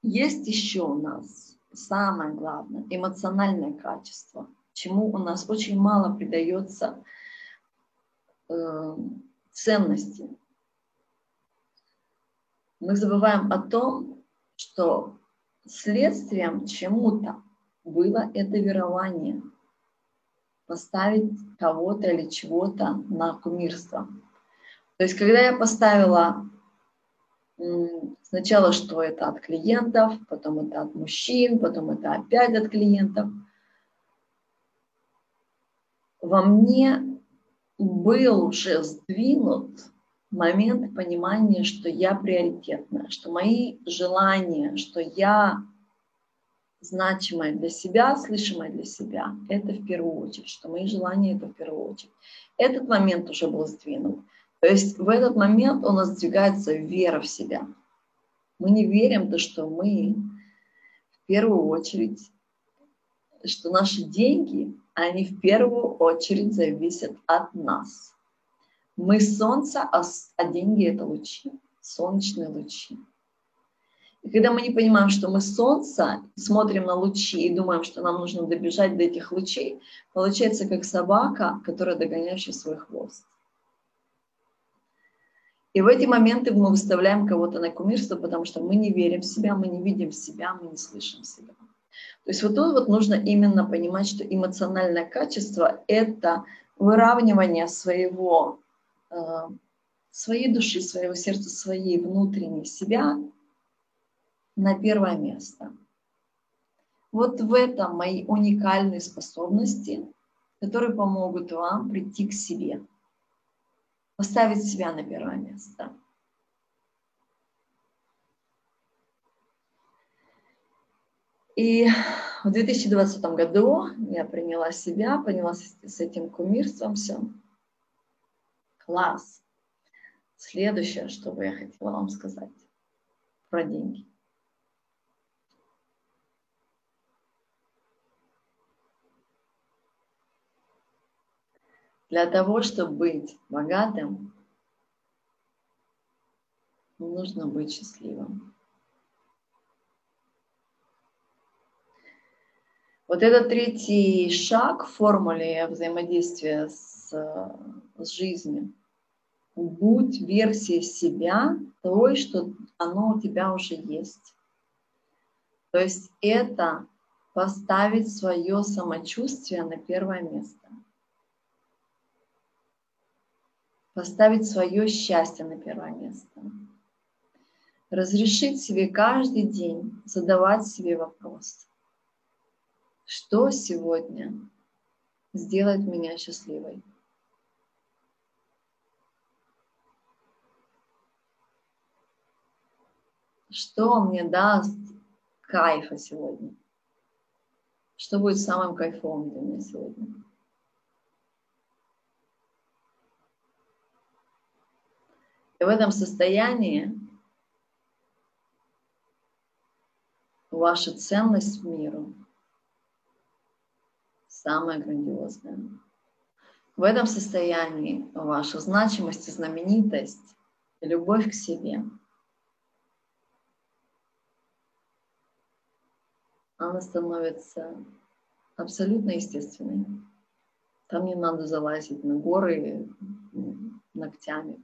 есть еще у нас самое главное, эмоциональное качество, чему у нас очень мало придается э, ценности. Мы забываем о том, что следствием чему-то было это верование. Поставить кого-то или чего-то на кумирство. То есть, когда я поставила сначала, что это от клиентов, потом это от мужчин, потом это опять от клиентов, во мне был уже сдвинут момент понимания, что я приоритетная, что мои желания, что я значимая для себя, слышимая для себя, это в первую очередь, что мои желания это в первую очередь. Этот момент уже был сдвинут. То есть в этот момент у нас сдвигается вера в себя. Мы не верим то, что мы в первую очередь, что наши деньги, они в первую очередь зависят от нас. Мы солнце, а, а деньги это лучи, солнечные лучи. И когда мы не понимаем, что мы солнце, смотрим на лучи и думаем, что нам нужно добежать до этих лучей, получается как собака, которая догоняющая свой хвост. И в эти моменты мы выставляем кого-то на кумирство, потому что мы не верим в себя, мы не видим себя, мы не слышим себя. То есть вот тут вот нужно именно понимать, что эмоциональное качество – это выравнивание своего своей души, своего сердца, своей внутренней себя на первое место. Вот в этом мои уникальные способности, которые помогут вам прийти к себе, поставить себя на первое место. И в 2020 году я приняла себя, поняла с этим кумирством все. Класс. Следующее, что бы я хотела вам сказать про деньги. Для того, чтобы быть богатым, нужно быть счастливым. Вот этот третий шаг в формуле взаимодействия с, с жизнью – будь версией себя той, что оно у тебя уже есть. То есть это поставить свое самочувствие на первое место. Поставить свое счастье на первое место. Разрешить себе каждый день задавать себе вопрос. Что сегодня сделает меня счастливой? Что мне даст кайфа сегодня? Что будет самым кайфовым для меня сегодня? И в этом состоянии ваша ценность в миру самая грандиозная. В этом состоянии ваша значимость и знаменитость, любовь к себе, она становится абсолютно естественной. Там не надо залазить на горы ногтями.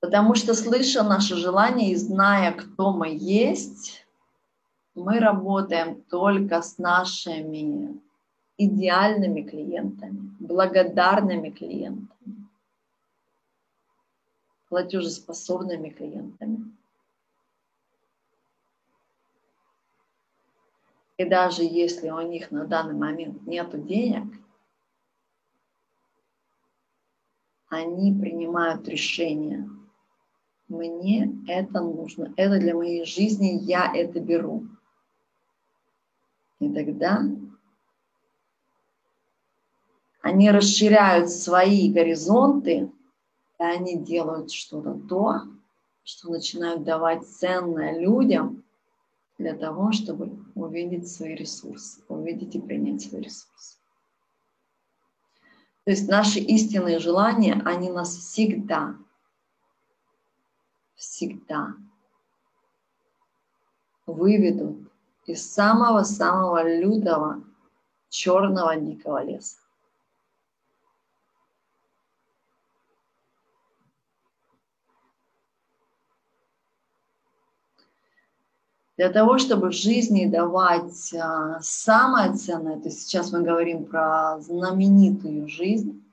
Потому что, слыша наши желания и зная, кто мы есть, мы работаем только с нашими идеальными клиентами, благодарными клиентами, платежеспособными клиентами. И даже если у них на данный момент нет денег, они принимают решение. Мне это нужно, это для моей жизни, я это беру. И тогда они расширяют свои горизонты, и они делают что-то то, что начинают давать ценное людям для того, чтобы увидеть свои ресурсы, увидеть и принять свои ресурсы. То есть наши истинные желания, они нас всегда, всегда выведут из самого-самого лютого черного дикого леса. Для того, чтобы в жизни давать а, самое ценное, то есть сейчас мы говорим про знаменитую жизнь,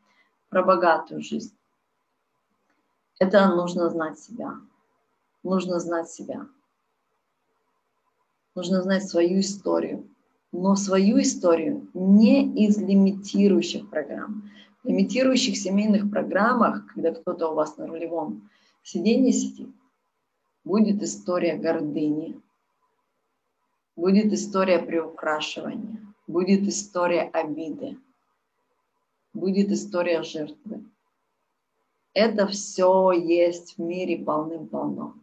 про богатую жизнь, это нужно знать себя. Нужно знать себя. Нужно знать свою историю. Но свою историю не из лимитирующих программ. В лимитирующих семейных программах, когда кто-то у вас на рулевом сиденье сидит, будет история гордыни, Будет история приукрашивания, будет история обиды, будет история жертвы. Это все есть в мире полным-полно.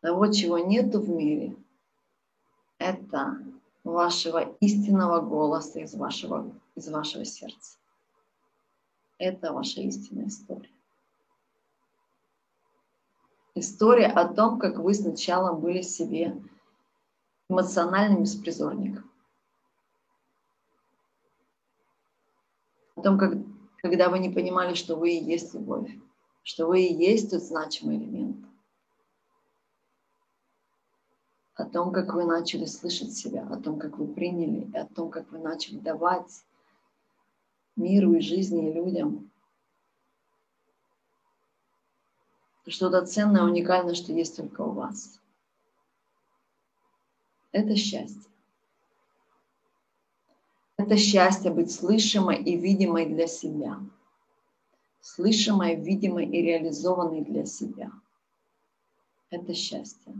Того, чего нету в мире, это вашего истинного голоса из вашего, из вашего сердца. Это ваша истинная история. История о том, как вы сначала были себе эмоциональным беспризорником. О том, как, когда вы не понимали, что вы и есть любовь, что вы и есть тот значимый элемент. О том, как вы начали слышать себя, о том, как вы приняли, и о том, как вы начали давать миру и жизни и людям что-то ценное, уникальное, что есть только у вас это счастье. Это счастье быть слышимой и видимой для себя. Слышимой, видимой и реализованной для себя. Это счастье.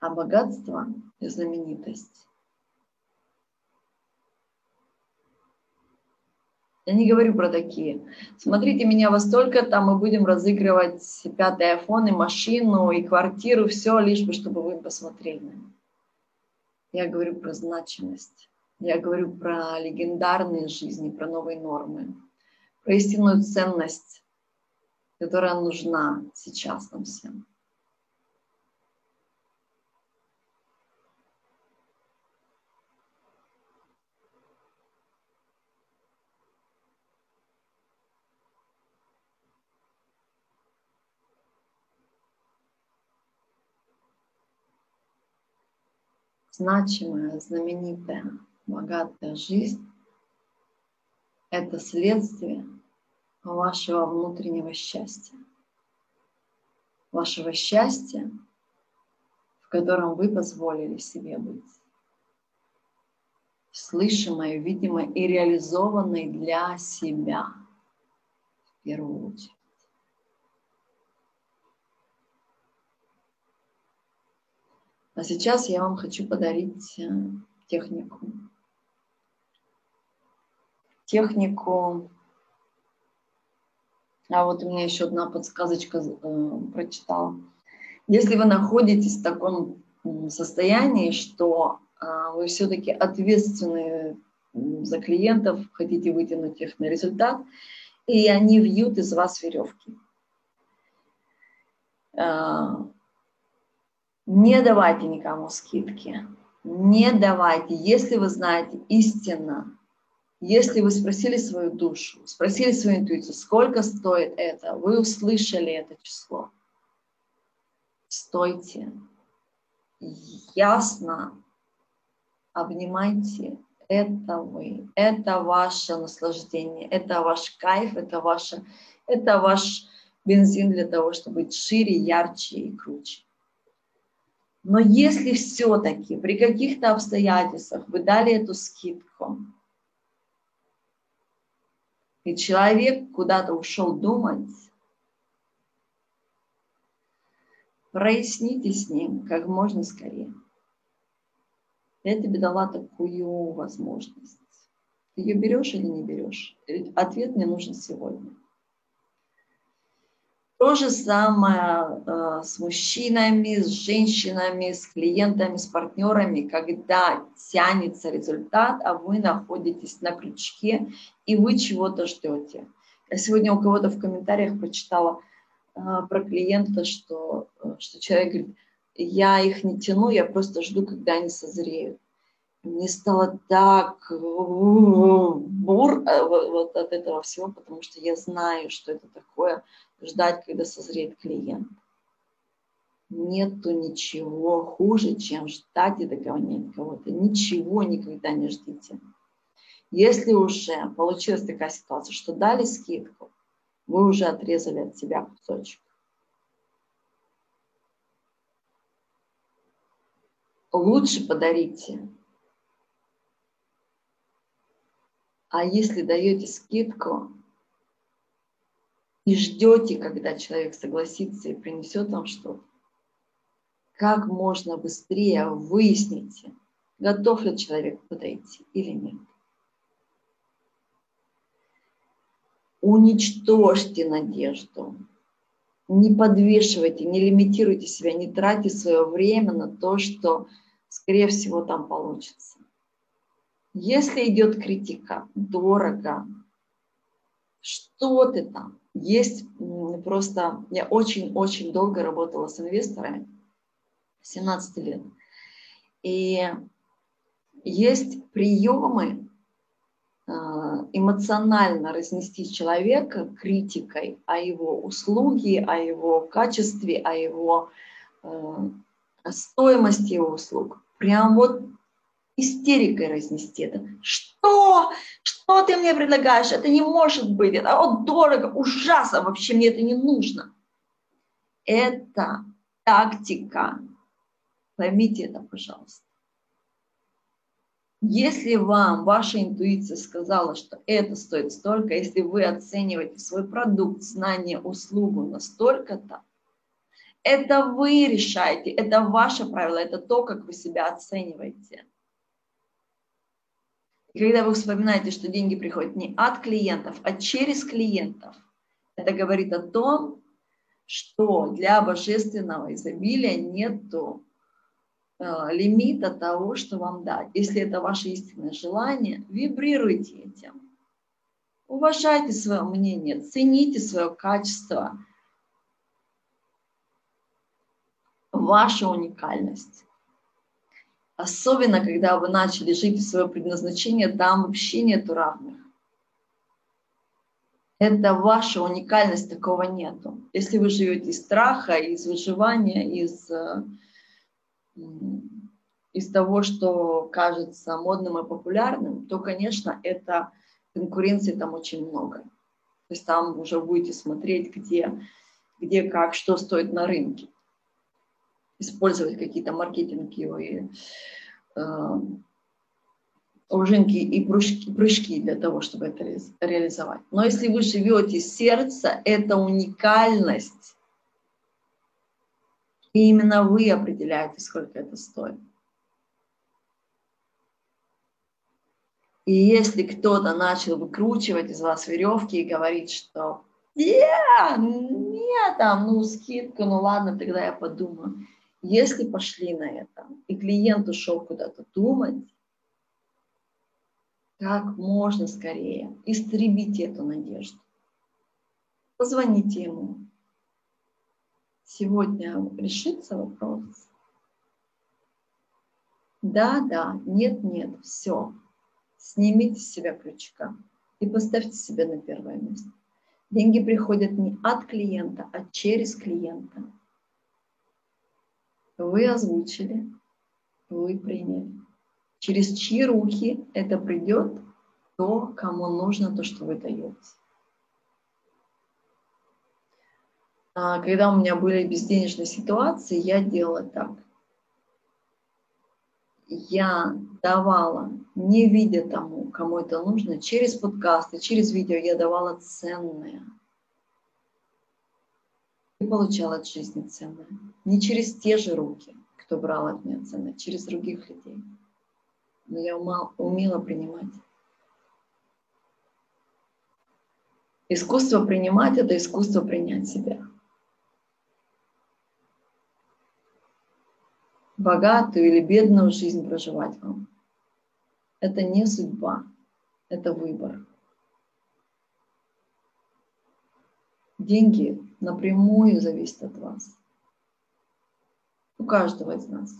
А богатство и знаменитость. Я не говорю про такие. Смотрите меня во столько-то, мы будем разыгрывать пятый iPhone и машину, и квартиру, все, лишь бы, чтобы вы посмотрели. Я говорю про значимость. Я говорю про легендарные жизни, про новые нормы, про истинную ценность, которая нужна сейчас нам всем. Значимая, знаменитая, богатая жизнь – это следствие вашего внутреннего счастья. Вашего счастья, в котором вы позволили себе быть. Слышимой, видимой и реализованной для себя в первую очередь. А сейчас я вам хочу подарить э, технику. Технику. А вот у меня еще одна подсказочка э, прочитала. Если вы находитесь в таком состоянии, что а, вы все-таки ответственны за клиентов, хотите вытянуть их на результат, и они вьют из вас веревки. А, не давайте никому скидки. Не давайте. Если вы знаете истинно, если вы спросили свою душу, спросили свою интуицию, сколько стоит это, вы услышали это число, стойте, ясно обнимайте, это вы, это ваше наслаждение, это ваш кайф, это, ваше, это ваш бензин для того, чтобы быть шире, ярче и круче. Но если все-таки при каких-то обстоятельствах вы дали эту скидку, и человек куда-то ушел думать, проясните с ним как можно скорее. Я тебе дала такую возможность. Ты ее берешь или не берешь? Ответ мне нужен сегодня. То же самое э, с мужчинами, с женщинами, с клиентами, с партнерами, когда тянется результат, а вы находитесь на крючке и вы чего-то ждете. Я сегодня у кого-то в комментариях прочитала э, про клиента, что, э, что человек говорит, я их не тяну, я просто жду, когда они созреют. Мне стало так бур э, вот от этого всего, потому что я знаю, что это такое ждать, когда созреет клиент. Нету ничего хуже, чем ждать и догонять кого-то. Ничего никогда не ждите. Если уже получилась такая ситуация, что дали скидку, вы уже отрезали от себя кусочек. Лучше подарите. А если даете скидку, и ждете, когда человек согласится и принесет вам что-то, как можно быстрее выясните, готов ли человек подойти или нет. Уничтожьте надежду. Не подвешивайте, не лимитируйте себя, не тратьте свое время на то, что, скорее всего, там получится. Если идет критика, дорого, что ты там, есть просто, я очень-очень долго работала с инвесторами, 17 лет. И есть приемы а, эмоционально разнести человека критикой о его услуге, о его качестве, о его э, стоимости его услуг. Прям вот истерикой разнести это. Что? Что ты мне предлагаешь? Это не может быть. Это вот дорого, ужасно. Вообще мне это не нужно. Это тактика. Поймите это, пожалуйста. Если вам ваша интуиция сказала, что это стоит столько, если вы оцениваете свой продукт, знание, услугу настолько-то, это вы решаете, это ваше правило, это то, как вы себя оцениваете. И когда вы вспоминаете, что деньги приходят не от клиентов, а через клиентов, это говорит о том, что для божественного изобилия нету э, лимита того, что вам дать. Если это ваше истинное желание, вибрируйте этим. Уважайте свое мнение, цените свое качество, вашу уникальность. Особенно, когда вы начали жить в свое предназначение, там вообще нету равных. Это ваша уникальность, такого нету. Если вы живете из страха, из выживания, из, э, из того, что кажется модным и популярным, то, конечно, это конкуренции там очень много. То есть там уже будете смотреть, где, где как, что стоит на рынке использовать какие-то маркетинговые э, ужинки и прыжки, прыжки для того, чтобы это реализовать. Но если вы живете сердце, это уникальность. И именно вы определяете, сколько это стоит. И если кто-то начал выкручивать из вас веревки и говорить, что yeah, нет, там, ну, скидка, ну ладно, тогда я подумаю. Если пошли на это, и клиент ушел куда-то думать, как можно скорее истребите эту надежду. Позвоните ему. Сегодня решится вопрос. Да, да, нет, нет, все. Снимите с себя крючка и поставьте себя на первое место. Деньги приходят не от клиента, а через клиента. Вы озвучили, вы приняли. Через чьи руки это придет, то, кому нужно то, что вы даете. А, когда у меня были безденежные ситуации, я делала так. Я давала, не видя тому, кому это нужно, через подкасты, через видео я давала ценное. И получала от жизни ценное. Не через те же руки, кто брал от меня ценное, а через других людей. Но я умела принимать. Искусство принимать – это искусство принять себя. богатую или бедную жизнь проживать вам. Это не судьба, это выбор. Деньги напрямую зависят от вас. У каждого из нас.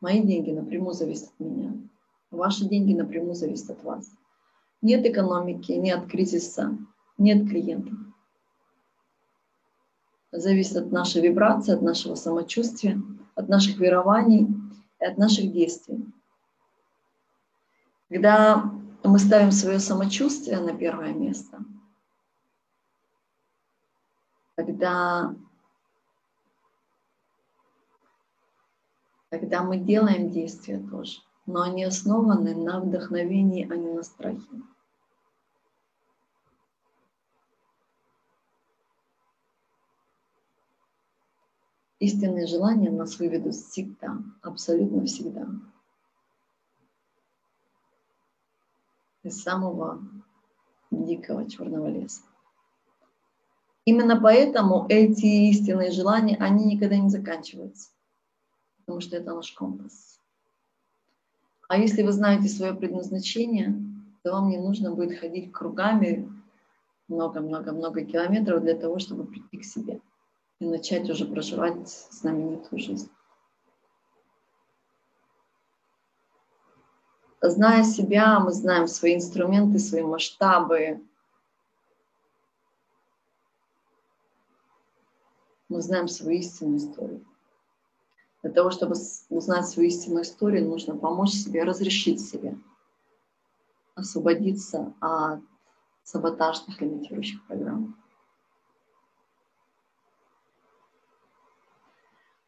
Мои деньги напрямую зависят от меня. Ваши деньги напрямую зависят от вас. Нет экономики, нет кризиса, нет клиентов. Зависит от нашей вибрации, от нашего самочувствия, от наших верований и от наших действий. Когда мы ставим свое самочувствие на первое место, когда, когда мы делаем действия тоже, но они основаны на вдохновении, а не на страхе. Истинные желания нас выведут всегда, абсолютно всегда. Из самого дикого черного леса. Именно поэтому эти истинные желания, они никогда не заканчиваются. Потому что это наш компас. А если вы знаете свое предназначение, то вам не нужно будет ходить кругами много-много-много километров для того, чтобы прийти к себе и начать уже проживать знаменитую жизнь. Зная себя, мы знаем свои инструменты, свои масштабы. Мы знаем свою истинную историю. Для того, чтобы узнать свою истинную историю, нужно помочь себе, разрешить себе освободиться от саботажных лимитирующих программ.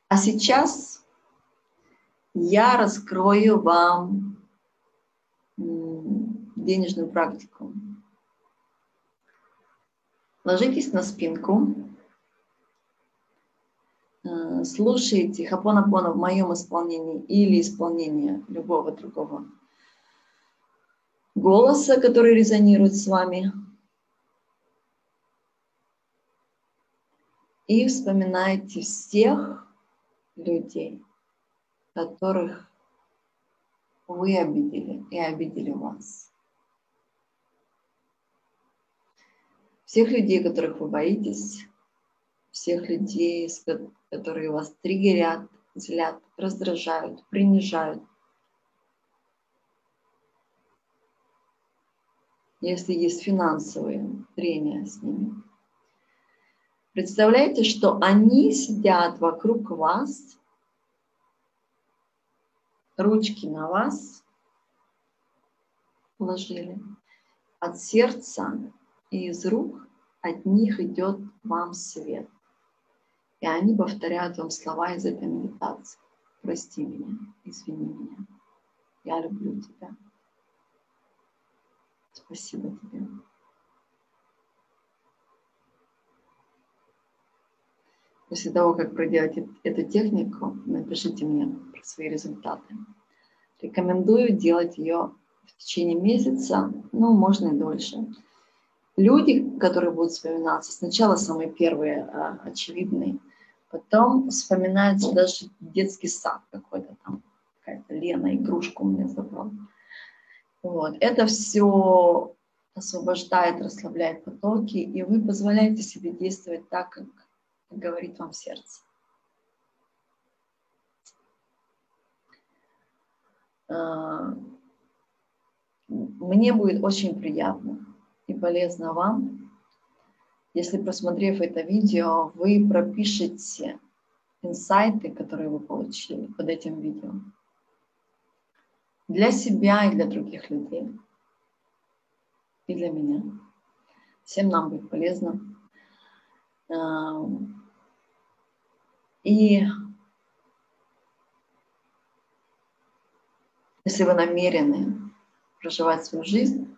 А сейчас я раскрою вам денежную практику. Ложитесь на спинку, э, слушайте хапонапона в моем исполнении или исполнении любого другого голоса, который резонирует с вами. И вспоминайте всех людей, которых вы обидели и обидели вас. Всех людей, которых вы боитесь, всех людей, которые вас триггерят, злят, раздражают, принижают. Если есть финансовые трения с ними – Представляете, что они сидят вокруг вас, ручки на вас положили, от сердца и из рук от них идет вам свет. И они повторяют вам слова из этой медитации. Прости меня, извини меня. Я люблю тебя. Спасибо тебе. После того, как проделать эту технику, напишите мне про свои результаты. Рекомендую делать ее в течение месяца, ну, можно и дольше. Люди, которые будут вспоминаться, сначала самые первые, а, очевидные, Потом вспоминается даже детский сад какой-то там, какая-то Лена игрушку мне забрала. Вот. Это все освобождает, расслабляет потоки, и вы позволяете себе действовать так, как говорит вам сердце. А, мне будет очень приятно и полезно вам, если, просмотрев это видео, вы пропишете инсайты, которые вы получили под этим видео для себя и для других людей, и для меня. Всем нам будет полезно. И если вы намерены проживать свою жизнь,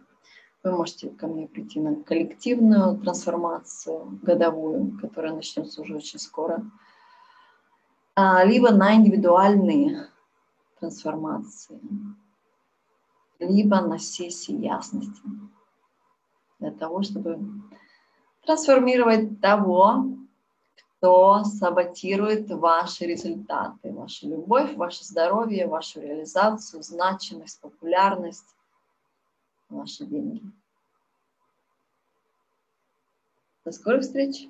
вы можете ко мне прийти на коллективную трансформацию годовую, которая начнется уже очень скоро, а, либо на индивидуальные трансформации, либо на сессии ясности. Для того, чтобы трансформировать того, кто саботирует ваши результаты, вашу любовь, ваше здоровье, вашу реализацию, значимость, популярность, ваши деньги. До скорых встреч!